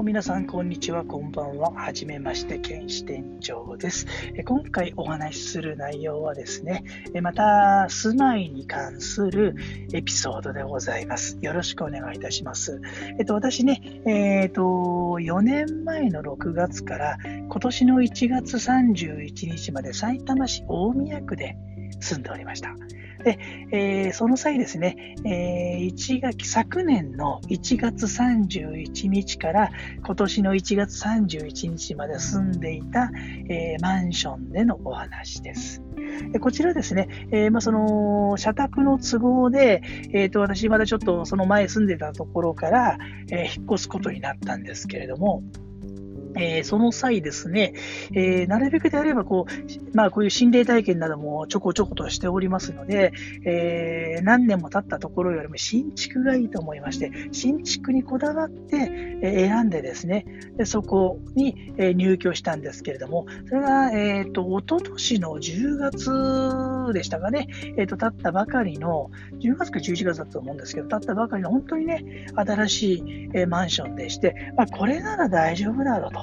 も皆さん、こんにちは、こんばんは。はじめまして、剣士店長です。今回お話しする内容はですね、また、住まいに関するエピソードでございます。よろしくお願いいたします。えっと、私ね、えっと、4年前の6月から今年の1月31日まで埼玉市大宮区で住んでおりました。で、えー、その際ですね、えー、1月、昨年の1月31日から今年の1月31日まで住んでいた、えー、マンションでのお話です。こちらですね、えー、まあ、その、社宅の都合で、え、ー、と、私まだちょっとその前住んでたところから、え、引っ越すことになったんですけれども、えー、その際ですね、えー、なるべくであればこう、まあ、こういう心霊体験などもちょこちょことしておりますので、えー、何年も経ったところよりも新築がいいと思いまして、新築にこだわって、え選んでですね、でそこに、え入居したんですけれども、それが、えっ、ー、と、おととしの10月でしたかね、えっ、と、経ったばかりの、10月か11月だと思うんですけど、経ったばかりの本当にね、新しい、えマンションでして、まあ、これなら大丈夫だろうと。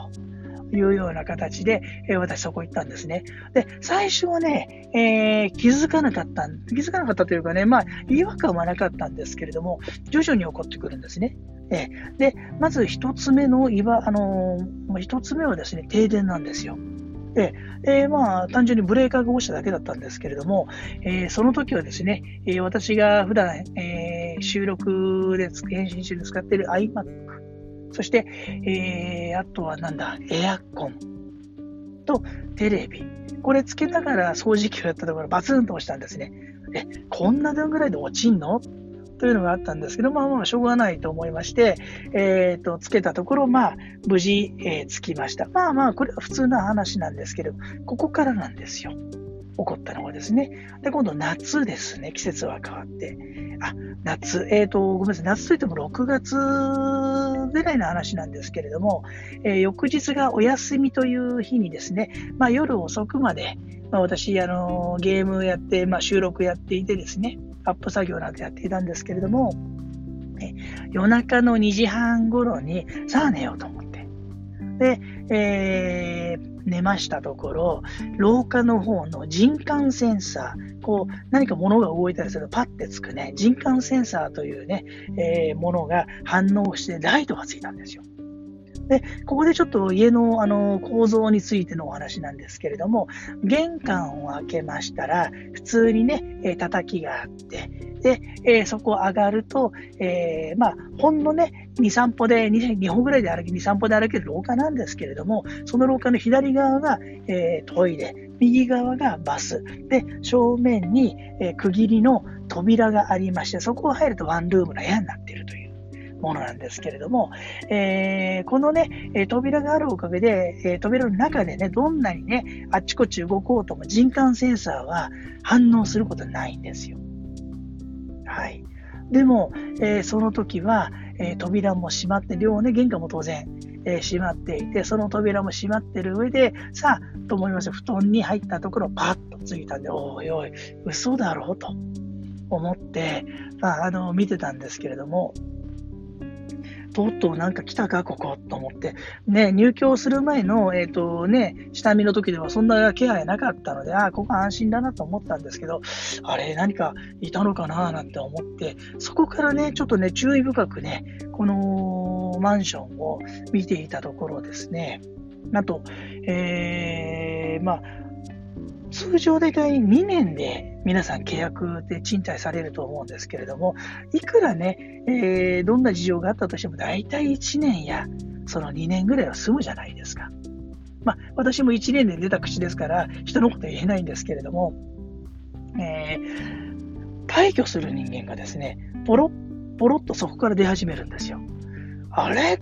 というような形で、えー、私そこ行ったんですね。で、最初はね、えー、気づかなかった、気づかなかったというかね、まあ、違和感はなかったんですけれども、徐々に起こってくるんですね。えー、で、まず一つ目の岩、あのー、一つ目はですね、停電なんですよ。えー、まあ、単純にブレーカーが落ちただけだったんですけれども、えー、その時はですね、えー、私が普段、えー、収録で、編集中で使っている iMac そして、えー、あとはなんだ、エアコンとテレビ。これつけながら掃除機をやったところバツンと押したんですね。え、こんなぐらいで落ちんの？というのがあったんですけど、まあまあ、しょうがないと思いまして、えっ、ー、と、つけたところ、まあ、無事、えー、つきました。まあまあ、これは普通な話なんですけど、ここからなんですよ。起こったのがですね。で、今度夏ですね。季節は変わって。あ、夏。えっ、ー、と、ごめんなさい。夏といっても6月ぐらいの話なんですけれども、えー、翌日がお休みという日にですね、まあ、夜遅くまで、まあ、私、あの、ゲームやって、まあ、収録やっていてですね、アップ作業などやっていたんですけれども、え夜中の2時半頃に、さあ寝ようと思って。で、えー寝ましたところ、廊下の方の人感センサー、こう何か物が動いたりするとパッてつくね、人感センサーというね、えー、ものが反応してライトがついたんですよ。で、ここでちょっと家のあの構造についてのお話なんですけれども、玄関を開けましたら、普通にね、えー、叩きがあって、で、えー、そこ上がると、えー、まあ、ほんのね、2、3歩で2、2歩ぐらいで歩き、2、3歩で歩ける廊下なんですけれども、その廊下の左側が、え、トイレ、右側がバス、で、正面に、え、区切りの扉がありまして、そこを入るとワンルームの部屋になっているという。ものなんですけれども、えー、このね、扉があるおかげで、え扉の中でね、どんなにね、あっちこっち動こうとも人感センサーは反応することないんですよ。はい。でも、えー、その時は、えー、扉も閉まって、両ね、玄関も当然、えー、閉まっていて、その扉も閉まってる上で、さあ、と思います布団に入ったところ、パッとついたんで、おいおい、嘘だろうと思って、まあ、あの、見てたんですけれども、とうとうなんか来たか、ここと思って。ね、入居する前の、えっ、ー、とね、下見の時ではそんな気配なかったので、ああ、ここ安心だなと思ったんですけど、あれ、何かいたのかななんて思って、そこからね、ちょっとね、注意深くね、このマンションを見ていたところですね、あと、えー、まあ、通常大体2年で皆さん契約で賃貸されると思うんですけれども、いくらね、えー、どんな事情があったとしても大体1年やその2年ぐらいは済むじゃないですか。まあ、私も1年で出た口ですから、人のこと言えないんですけれども、えー、退去する人間がですね、ポロッ、ポロッとそこから出始めるんですよ。あれ？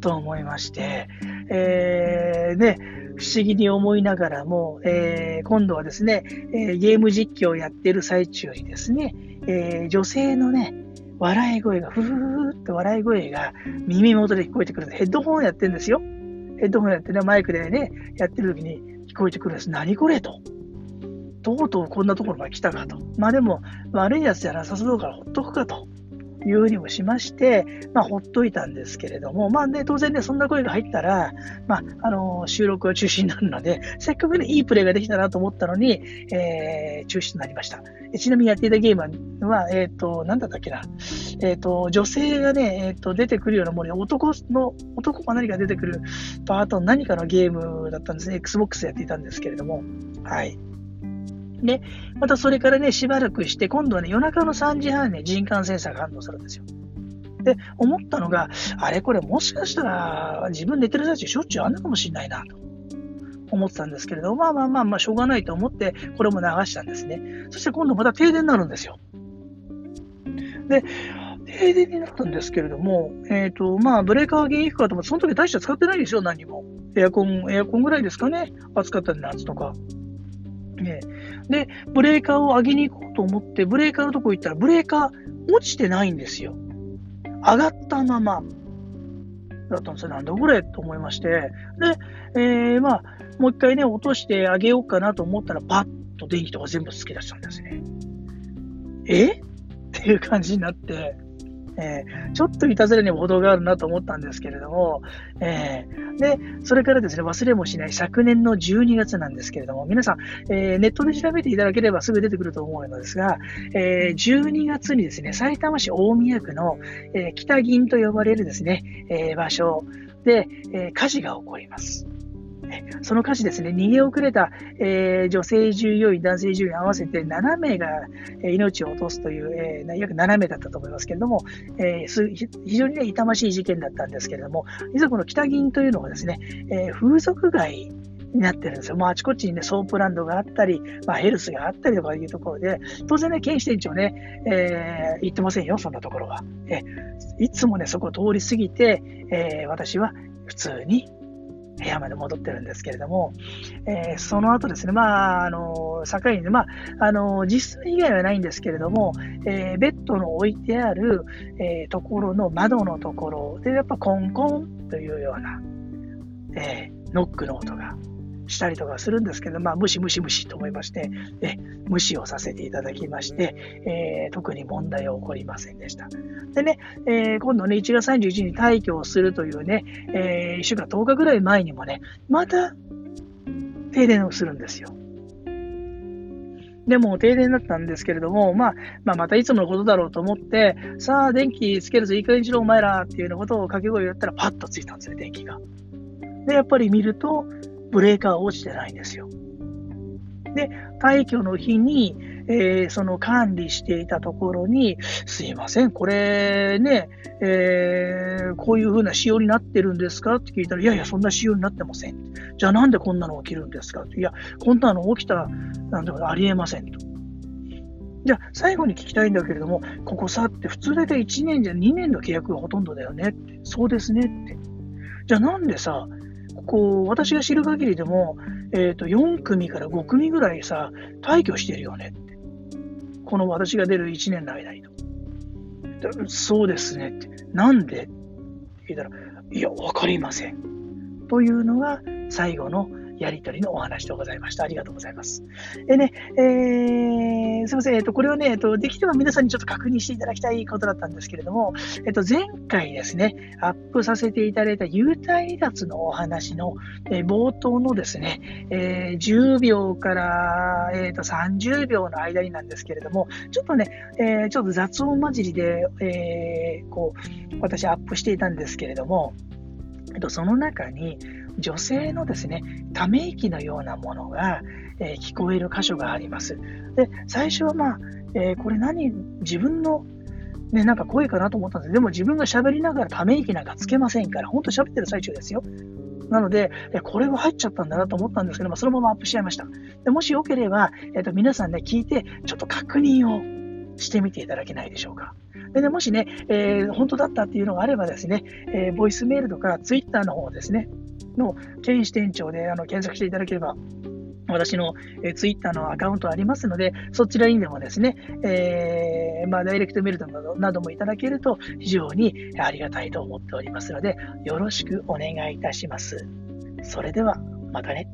と思いまして、えー、ね、不思議に思いながらも、えー、今度はですね、え、ゲーム実況をやってる最中にですね、え、女性のね、笑い声が、ふふふって笑い声が耳元で聞こえてくる。ヘッドホンやってるんですよ。ヘッドホンやってね、マイクでね、やってる時に聞こえてくるんです。何これと。とうとうこんなところまで来たかと。まあでも、悪いやつじゃなさそうだからほっとくかというふうにもしまして、まあ、ほっといたんですけれども、まあね、当然ね、そんな声が入ったら、まあ、あの、収録は中止になるので、せっかくね、いいプレイができたなと思ったのに、えー、中止となりました。ちなみにやっていたゲームは、えっ、ー、と、なんだったっけな、えっ、ー、と、女性がね、えっ、と、出てくるようなものに、男の、男が何か出てくるパートの何かのゲームだったんですね。Xbox やっていたんですけれども、はい。で、またそれからね、しばらくして、今度はね、夜中の3時半に、ね、人感センサーが反応するんですよ。で、思ったのが、あれこれもしかしたら自分寝てる最中しょっちゅうあんなかもしれないなと思ってたんですけれど、まあまあまあまあしょうがないと思ってこれも流したんですね。そして今度また停電になるんですよ。で、停電になったんですけれども、えっ、ー、と、まあ、ブレーカーは原因かと思って、その時大して使ってないですよ、何も。エアコン、エアコンぐらいですかね。暑かったんで夏とか。ね、で、ブレーカーを上げに行こうと思って、ブレーカーのとこ行ったら、ブレーカー落ちてないんですよ。上がったままだったんですよ。なんだこれと思いまして。で、えー、まあ、もう一回ね、落としてあげようかなと思ったら、パッと電気とか全部つけ出したんですね。え？っていう感じになって、えー、ちょっといたずらにも程があるなと思ったんですけれども、えー、で、それからですね、忘れもしない昨年の12月なんですけれども、皆さん、えー、ネットで調べていただければすぐ出てくると思うのですが、え12月にですね、さいたま市大宮区の、え北銀と呼ばれるですね、え場所で、え火事が起こります。その火事ですね、逃げ遅れた、えー、女性従業員、男性従業員合わせて7名が、命を落とすという、えー、約7名だったと思いますけれども、えー、非常に、ね、痛ましい事件だったんですけれども、実はこの北銀というのはですね、え風俗街になってるんですよ。もうあちこちにね、ソープランドがあったり、まあ、ヘルスがあったりとかいうところで、当然ね、県支店長ね、えー、行ってませんよ、そんなところは。えいつもね、そこを通り過ぎて、えー、私は普通に部屋まで戻ってるんですけれども、えー、その後ですね、まあ、あの、境にね、まあ、あの、実際以外はないんですけれども、えー、ベッドの置いてある、えー、ところの窓のところで、やっぱコンコンというような、えノックの音がしたりとかするんですけど、まあ、無視無視無視と思いまして、え無視をさせていただきまして、えー、特に問題は起こりませんでした。でね、えー、今度ね、1月31日に退去をするというね、えー、1週間10日ぐらい前にもね、また停電をするんですよ。でも停電だったんですけれども、まあ、まあ、またいつものことだろうと思って、さあ、電気つけるぞ、いい加減にしろ、お前らっていうようなことを掛け声をやったら、パッとついたんですね、電気が。で、やっぱり見ると、ブレーカー落ちてないんですよ。で、退去の日に、えー、その管理していたところに、すいません、これね、えー、こういう風な仕様になってるんですか？って聞いたら、いやいや、そんな仕様になってません。じゃあなんでこんなの起きるんですか？っていや、こんなの起きたなんてことありえませんと。じゃあ、最後に聞きたいんだけれども、ここさって普通大体1年じゃ2年の契約がほとんどだよねって。そうですねって。じゃあなんでさ、こう、私が知る限りでも、えっ、ー、と、4組から5組ぐらいさ、退去してるよねって。この私が出る1年の間にと。そうですねって。なんで？って聞いたら、いや、わかりません。というのが最後のやりとりのお話でございました。ありがとうございます。でね、えー、すいません。えっと、これはね、えっと、できれば皆さんにちょっと確認していただきたいことだったんですけれども、えっと、前回ですね、アップさせていただいた幽体離脱のお話の、えー、冒頭のですね、えー、10秒から、えー、と30秒の間になんですけれども、ちょっとね、えー、ちょっと雑音混じりで、えー、こう、私アップしていたんですけれども、その中に、女性のですね、ため息のようなものが、え、聞こえる箇所があります。で、最初はまあ、えー、これ何、自分のね、なんか声かなと思ったんですでも自分が喋りながらため息なんかつけませんから、本当喋ってる最中ですよ。なので、これは入っちゃったんだなと思ったんですけども、そのままアップしちゃいました。でもしよければ、えーと、皆さんね、聞いて、ちょっと確認をしてみていただけないでしょうか。でね、もしね、えー、本当だったっていうのがあればですね、えー、ボイスメールとかツイッターの方ですね、の県支店長であの検索していただければ、私の、えー、ツイッターのアカウントありますので、そちらにでもですね、えー、まあ、ダイレクトメールなどなどもいただけると非常にありがたいと思っておりますので、よろしくお願いいたします。それでは、またね。